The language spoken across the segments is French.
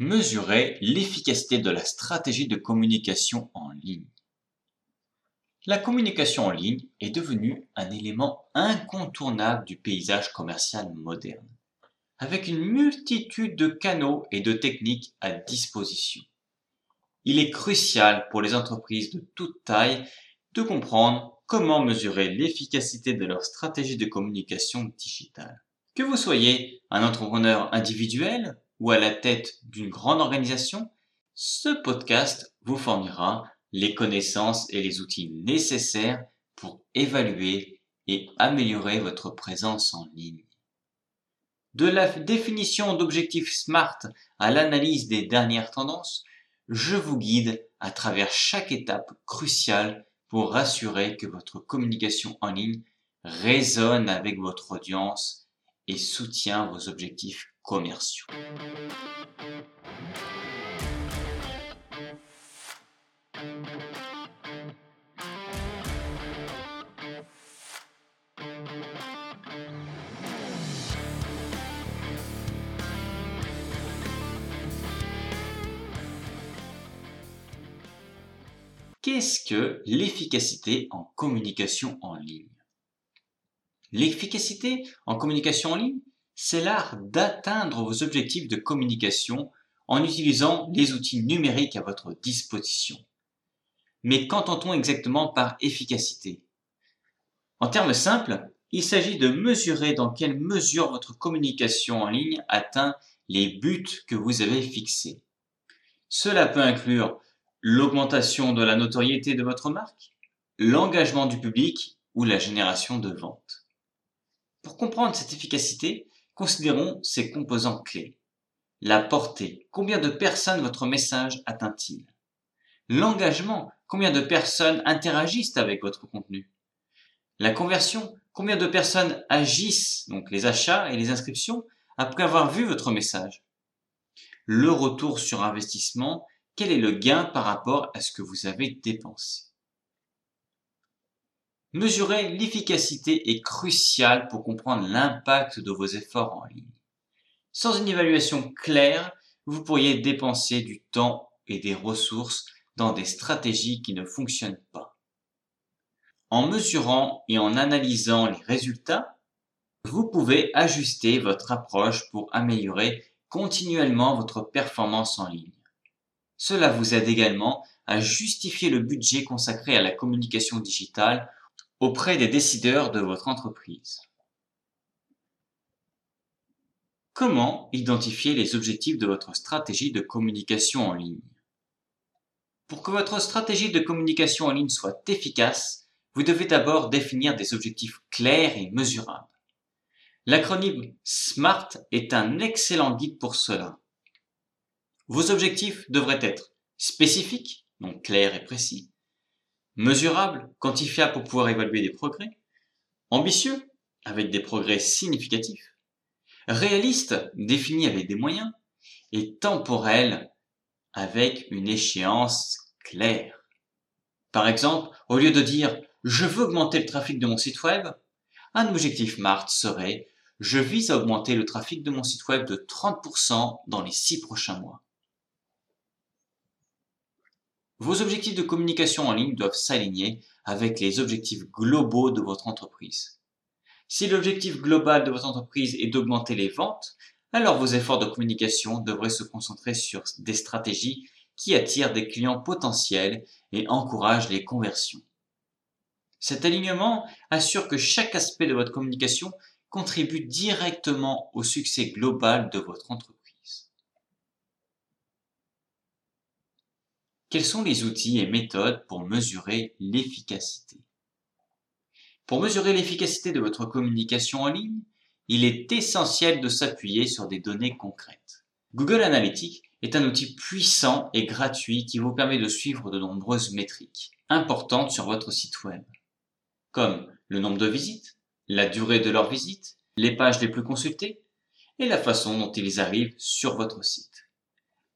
Mesurer l'efficacité de la stratégie de communication en ligne. La communication en ligne est devenue un élément incontournable du paysage commercial moderne, avec une multitude de canaux et de techniques à disposition. Il est crucial pour les entreprises de toute taille de comprendre comment mesurer l'efficacité de leur stratégie de communication digitale. Que vous soyez un entrepreneur individuel ou à la tête d'une grande organisation, ce podcast vous fournira les connaissances et les outils nécessaires pour évaluer et améliorer votre présence en ligne. De la définition d'objectifs SMART à l'analyse des dernières tendances, je vous guide à travers chaque étape cruciale pour rassurer que votre communication en ligne résonne avec votre audience et soutient vos objectifs Qu'est-ce que l'efficacité en communication en ligne? L'efficacité en communication en ligne, c'est l'art d'atteindre vos objectifs de communication en utilisant les outils numériques à votre disposition. Mais qu'entend-on exactement par efficacité? En termes simples, il s'agit de mesurer dans quelle mesure votre communication en ligne atteint les buts que vous avez fixés. Cela peut inclure l'augmentation de la notoriété de votre marque, l'engagement du public ou la génération de ventes. Pour comprendre cette efficacité, considérons ces composants clés. La portée, combien de personnes votre message atteint-il? L'engagement, combien de personnes interagissent avec votre contenu? La conversion, combien de personnes agissent, donc les achats et les inscriptions, après avoir vu votre message? Le retour sur investissement, quel est le gain par rapport à ce que vous avez dépensé? Mesurer l'efficacité est crucial pour comprendre l'impact de vos efforts en ligne. Sans une évaluation claire, vous pourriez dépenser du temps et des ressources dans des stratégies qui ne fonctionnent pas. En mesurant et en analysant les résultats, vous pouvez ajuster votre approche pour améliorer continuellement votre performance en ligne. Cela vous aide également à justifier le budget consacré à la communication digitale auprès des décideurs de votre entreprise. Comment identifier les objectifs de votre stratégie de communication en ligne? Pour que votre stratégie de communication en ligne soit efficace, vous devez d'abord définir des objectifs clairs et mesurables. L'acronyme SMART est un excellent guide pour cela. Vos objectifs devraient être spécifiques, donc clairs et précis, mesurable, quantifiable pour pouvoir évaluer des progrès, ambitieux, avec des progrès significatifs, réaliste, défini avec des moyens, et temporel, avec une échéance claire. Par exemple, au lieu de dire je veux augmenter le trafic de mon site web, un objectif MART serait je vise à augmenter le trafic de mon site web de 30% dans les six prochains mois. Vos objectifs de communication en ligne doivent s'aligner avec les objectifs globaux de votre entreprise. Si l'objectif global de votre entreprise est d'augmenter les ventes, alors vos efforts de communication devraient se concentrer sur des stratégies qui attirent des clients potentiels et encouragent les conversions. Cet alignement assure que chaque aspect de votre communication contribue directement au succès global de votre entreprise. Quels sont les outils et méthodes pour mesurer l'efficacité? Pour mesurer l'efficacité de votre communication en ligne, il est essentiel de s'appuyer sur des données concrètes. Google Analytics est un outil puissant et gratuit qui vous permet de suivre de nombreuses métriques importantes sur votre site web, comme le nombre de visites, la durée de leurs visites, les pages les plus consultées et la façon dont ils arrivent sur votre site.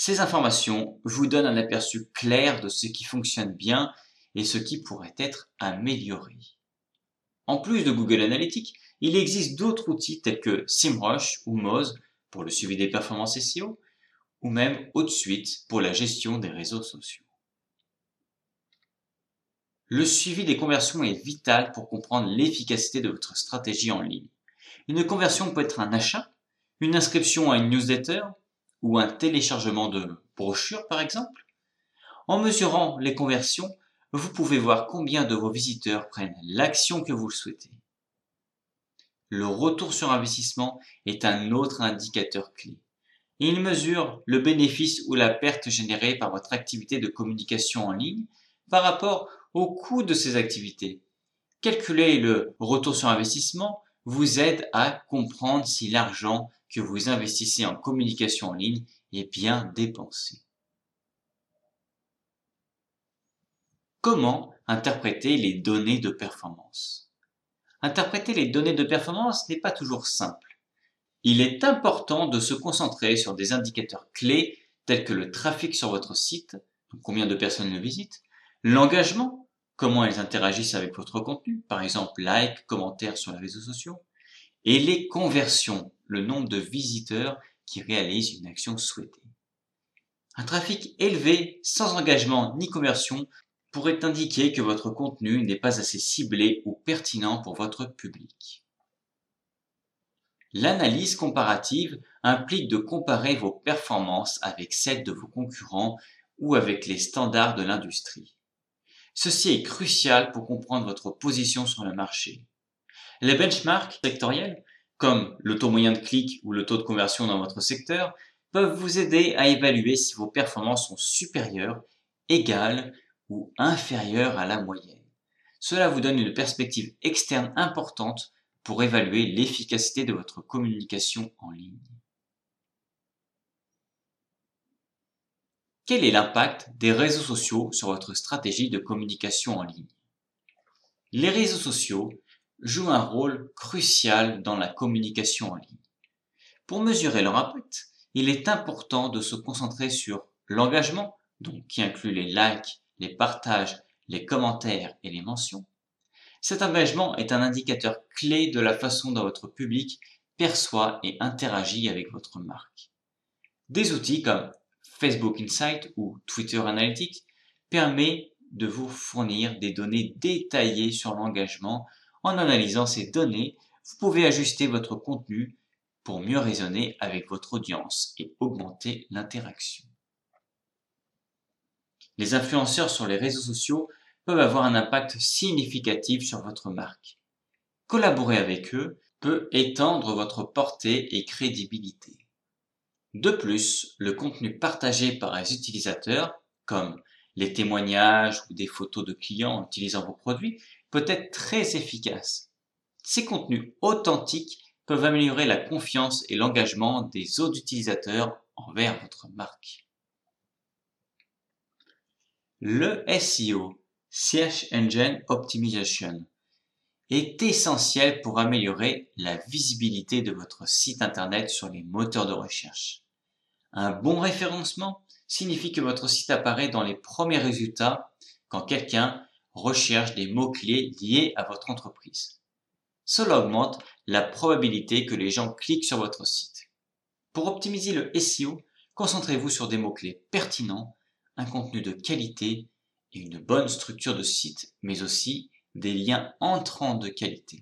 Ces informations vous donnent un aperçu clair de ce qui fonctionne bien et ce qui pourrait être amélioré. En plus de Google Analytics, il existe d'autres outils tels que SEMrush ou Moz pour le suivi des performances SEO, ou même haute suite pour la gestion des réseaux sociaux. Le suivi des conversions est vital pour comprendre l'efficacité de votre stratégie en ligne. Une conversion peut être un achat, une inscription à une newsletter ou un téléchargement de brochure par exemple. En mesurant les conversions, vous pouvez voir combien de vos visiteurs prennent l'action que vous le souhaitez. Le retour sur investissement est un autre indicateur clé. Il mesure le bénéfice ou la perte générée par votre activité de communication en ligne par rapport au coût de ces activités. Calculer le retour sur investissement vous aide à comprendre si l'argent que vous investissez en communication en ligne est bien dépensé. Comment interpréter les données de performance? Interpréter les données de performance n'est pas toujours simple. Il est important de se concentrer sur des indicateurs clés tels que le trafic sur votre site, combien de personnes le visitent, l'engagement, comment elles interagissent avec votre contenu, par exemple like, commentaires sur les réseaux sociaux, et les conversions, le nombre de visiteurs qui réalisent une action souhaitée. Un trafic élevé, sans engagement ni conversion, pourrait indiquer que votre contenu n'est pas assez ciblé ou pertinent pour votre public. L'analyse comparative implique de comparer vos performances avec celles de vos concurrents ou avec les standards de l'industrie. Ceci est crucial pour comprendre votre position sur le marché. Les benchmarks sectoriels, comme le taux moyen de clic ou le taux de conversion dans votre secteur, peuvent vous aider à évaluer si vos performances sont supérieures, égales ou inférieure à la moyenne. Cela vous donne une perspective externe importante pour évaluer l'efficacité de votre communication en ligne. Quel est l'impact des réseaux sociaux sur votre stratégie de communication en ligne? Les réseaux sociaux jouent un rôle crucial dans la communication en ligne. Pour mesurer leur impact, il est important de se concentrer sur l'engagement, donc qui inclut les likes, les partages, les commentaires et les mentions. Cet engagement est un indicateur clé de la façon dont votre public perçoit et interagit avec votre marque. Des outils comme Facebook Insight ou Twitter Analytics permettent de vous fournir des données détaillées sur l'engagement. En analysant ces données, vous pouvez ajuster votre contenu pour mieux raisonner avec votre audience et augmenter l'interaction. Les influenceurs sur les réseaux sociaux peuvent avoir un impact significatif sur votre marque. Collaborer avec eux peut étendre votre portée et crédibilité. De plus, le contenu partagé par les utilisateurs, comme les témoignages ou des photos de clients utilisant vos produits, peut être très efficace. Ces contenus authentiques peuvent améliorer la confiance et l'engagement des autres utilisateurs envers votre marque. Le SEO, Search Engine Optimization, est essentiel pour améliorer la visibilité de votre site Internet sur les moteurs de recherche. Un bon référencement signifie que votre site apparaît dans les premiers résultats quand quelqu'un recherche des mots-clés liés à votre entreprise. Cela augmente la probabilité que les gens cliquent sur votre site. Pour optimiser le SEO, concentrez-vous sur des mots-clés pertinents un contenu de qualité et une bonne structure de site, mais aussi des liens entrants de qualité.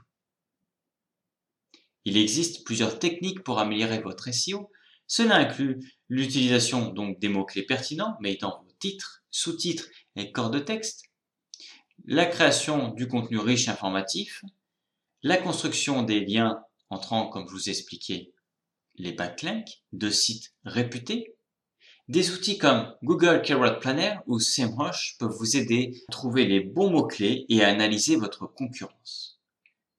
Il existe plusieurs techniques pour améliorer votre SEO. Cela inclut l'utilisation donc des mots-clés pertinents, mais dans vos titres, sous-titres et corps de texte, la création du contenu riche informatif, la construction des liens entrant, comme je vous ai expliqué, les backlinks de sites réputés, des outils comme Google Keyword Planner ou SEMrush peuvent vous aider à trouver les bons mots-clés et à analyser votre concurrence.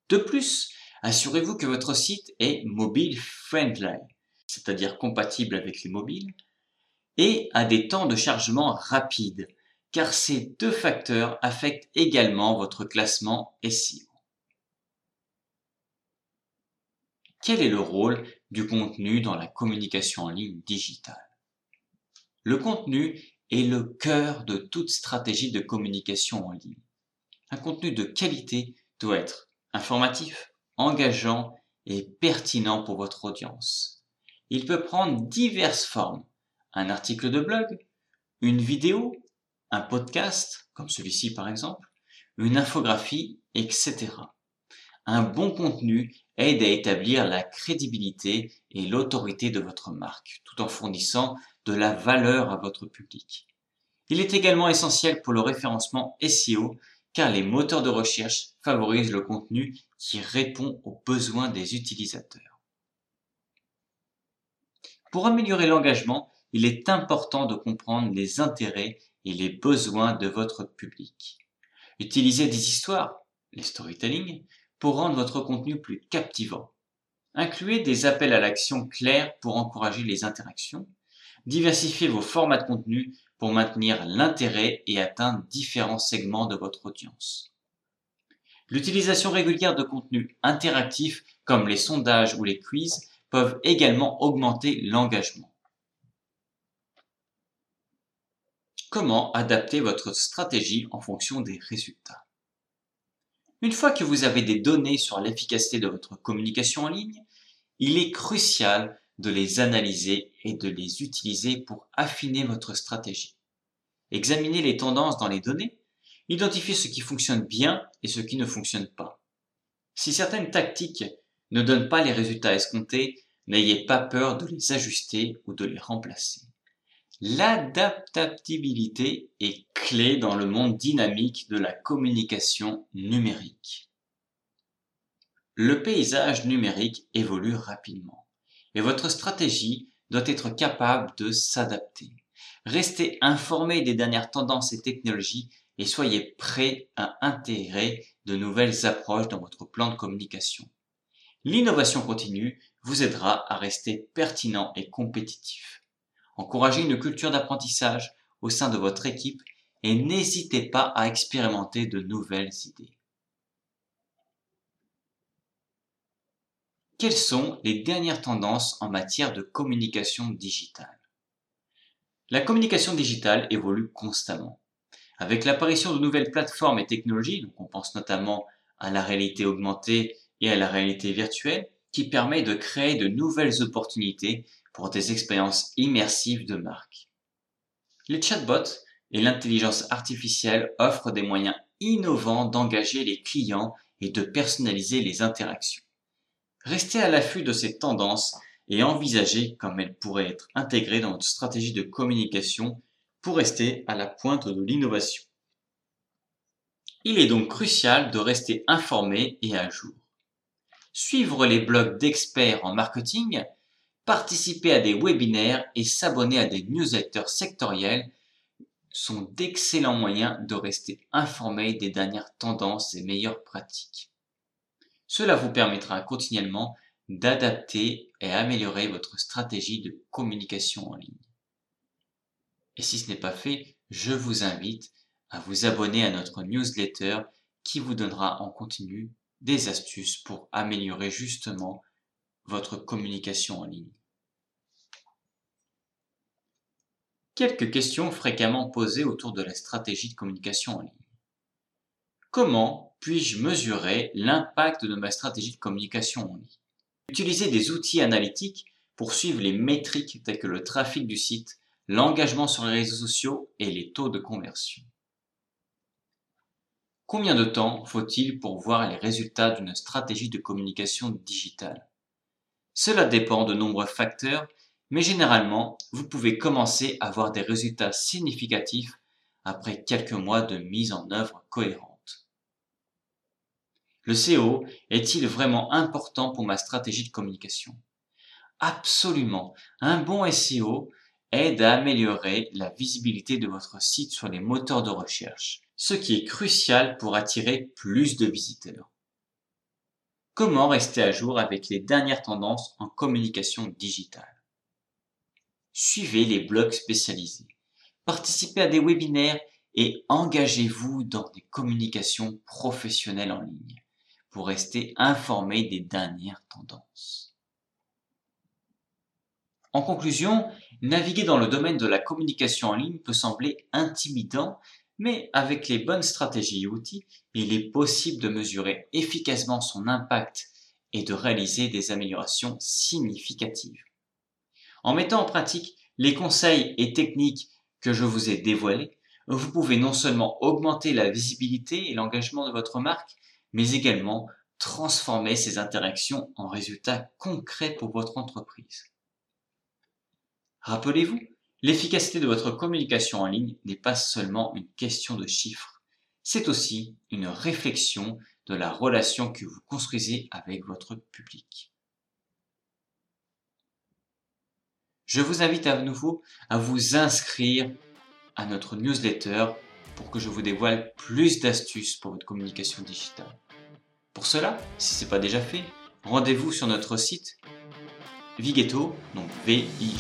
De plus, assurez-vous que votre site est mobile friendly, c'est-à-dire compatible avec les mobiles, et a des temps de chargement rapides, car ces deux facteurs affectent également votre classement SEO. Quel est le rôle du contenu dans la communication en ligne digitale? Le contenu est le cœur de toute stratégie de communication en ligne. Un contenu de qualité doit être informatif, engageant et pertinent pour votre audience. Il peut prendre diverses formes. un article de blog, une vidéo, un podcast, comme celui-ci par exemple, une infographie, etc. Un bon contenu aide à établir la crédibilité et l'autorité de votre marque, tout en fournissant de la valeur à votre public. Il est également essentiel pour le référencement SEO car les moteurs de recherche favorisent le contenu qui répond aux besoins des utilisateurs. Pour améliorer l'engagement, il est important de comprendre les intérêts et les besoins de votre public. Utilisez des histoires, les storytelling, pour rendre votre contenu plus captivant. Incluez des appels à l'action clairs pour encourager les interactions. Diversifiez vos formats de contenu pour maintenir l'intérêt et atteindre différents segments de votre audience. L'utilisation régulière de contenus interactifs comme les sondages ou les quiz peuvent également augmenter l'engagement. Comment adapter votre stratégie en fonction des résultats Une fois que vous avez des données sur l'efficacité de votre communication en ligne, il est crucial de les analyser et de les utiliser pour affiner votre stratégie. Examinez les tendances dans les données, identifiez ce qui fonctionne bien et ce qui ne fonctionne pas. Si certaines tactiques ne donnent pas les résultats escomptés, n'ayez pas peur de les ajuster ou de les remplacer. L'adaptabilité est clé dans le monde dynamique de la communication numérique. Le paysage numérique évolue rapidement et votre stratégie doit être capable de s'adapter. Restez informé des dernières tendances et technologies et soyez prêt à intégrer de nouvelles approches dans votre plan de communication. L'innovation continue vous aidera à rester pertinent et compétitif. Encouragez une culture d'apprentissage au sein de votre équipe et n'hésitez pas à expérimenter de nouvelles idées. Quelles sont les dernières tendances en matière de communication digitale? La communication digitale évolue constamment. Avec l'apparition de nouvelles plateformes et technologies, on pense notamment à la réalité augmentée et à la réalité virtuelle, qui permet de créer de nouvelles opportunités pour des expériences immersives de marque. Les chatbots et l'intelligence artificielle offrent des moyens innovants d'engager les clients et de personnaliser les interactions. Restez à l'affût de ces tendances et envisagez comment elles pourraient être intégrées dans votre stratégie de communication pour rester à la pointe de l'innovation. Il est donc crucial de rester informé et à jour. Suivre les blogs d'experts en marketing, participer à des webinaires et s'abonner à des newsletters sectoriels sont d'excellents moyens de rester informé des dernières tendances et meilleures pratiques. Cela vous permettra continuellement d'adapter et améliorer votre stratégie de communication en ligne. Et si ce n'est pas fait, je vous invite à vous abonner à notre newsletter qui vous donnera en continu des astuces pour améliorer justement votre communication en ligne? Quelques questions fréquemment posées autour de la stratégie de communication en ligne. Comment puis-je mesurer l'impact de ma stratégie de communication en ligne? Utiliser des outils analytiques pour suivre les métriques telles que le trafic du site, l'engagement sur les réseaux sociaux et les taux de conversion. Combien de temps faut-il pour voir les résultats d'une stratégie de communication digitale? Cela dépend de nombreux facteurs, mais généralement, vous pouvez commencer à voir des résultats significatifs après quelques mois de mise en œuvre cohérente. Le SEO est-il vraiment important pour ma stratégie de communication? Absolument. Un bon SEO aide à améliorer la visibilité de votre site sur les moteurs de recherche, ce qui est crucial pour attirer plus de visiteurs. Comment rester à jour avec les dernières tendances en communication digitale Suivez les blogs spécialisés, participez à des webinaires et engagez-vous dans des communications professionnelles en ligne pour rester informé des dernières tendances. En conclusion, naviguer dans le domaine de la communication en ligne peut sembler intimidant, mais avec les bonnes stratégies et outils, il est possible de mesurer efficacement son impact et de réaliser des améliorations significatives. En mettant en pratique les conseils et techniques que je vous ai dévoilés, vous pouvez non seulement augmenter la visibilité et l'engagement de votre marque, mais également transformer ces interactions en résultats concrets pour votre entreprise. Rappelez-vous, l'efficacité de votre communication en ligne n'est pas seulement une question de chiffres, c'est aussi une réflexion de la relation que vous construisez avec votre public. Je vous invite à nouveau à vous inscrire à notre newsletter pour que je vous dévoile plus d'astuces pour votre communication digitale. Pour cela, si ce n'est pas déjà fait, rendez-vous sur notre site Vigeto, donc v i